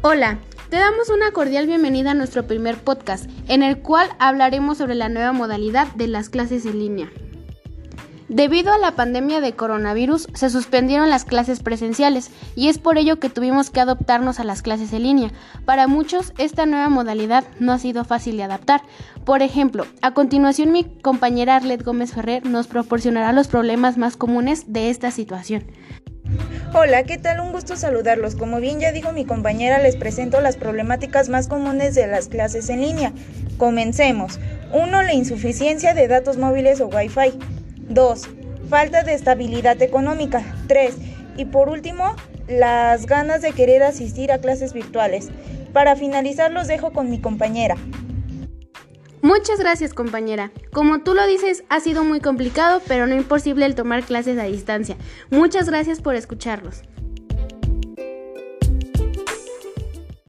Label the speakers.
Speaker 1: Hola, te damos una cordial bienvenida a nuestro primer podcast, en el cual hablaremos sobre la nueva modalidad de las clases en línea. Debido a la pandemia de coronavirus, se suspendieron las clases presenciales y es por ello que tuvimos que adoptarnos a las clases en línea. Para muchos, esta nueva modalidad no ha sido fácil de adaptar. Por ejemplo, a continuación mi compañera Arlet Gómez Ferrer nos proporcionará los problemas más comunes de esta situación.
Speaker 2: Hola, ¿qué tal? Un gusto saludarlos. Como bien ya dijo mi compañera, les presento las problemáticas más comunes de las clases en línea. Comencemos. 1. La insuficiencia de datos móviles o Wi-Fi. 2. Falta de estabilidad económica. 3. Y por último, las ganas de querer asistir a clases virtuales. Para finalizar, los dejo con mi compañera.
Speaker 1: Muchas gracias compañera. Como tú lo dices, ha sido muy complicado, pero no imposible el tomar clases a distancia. Muchas gracias por escucharlos.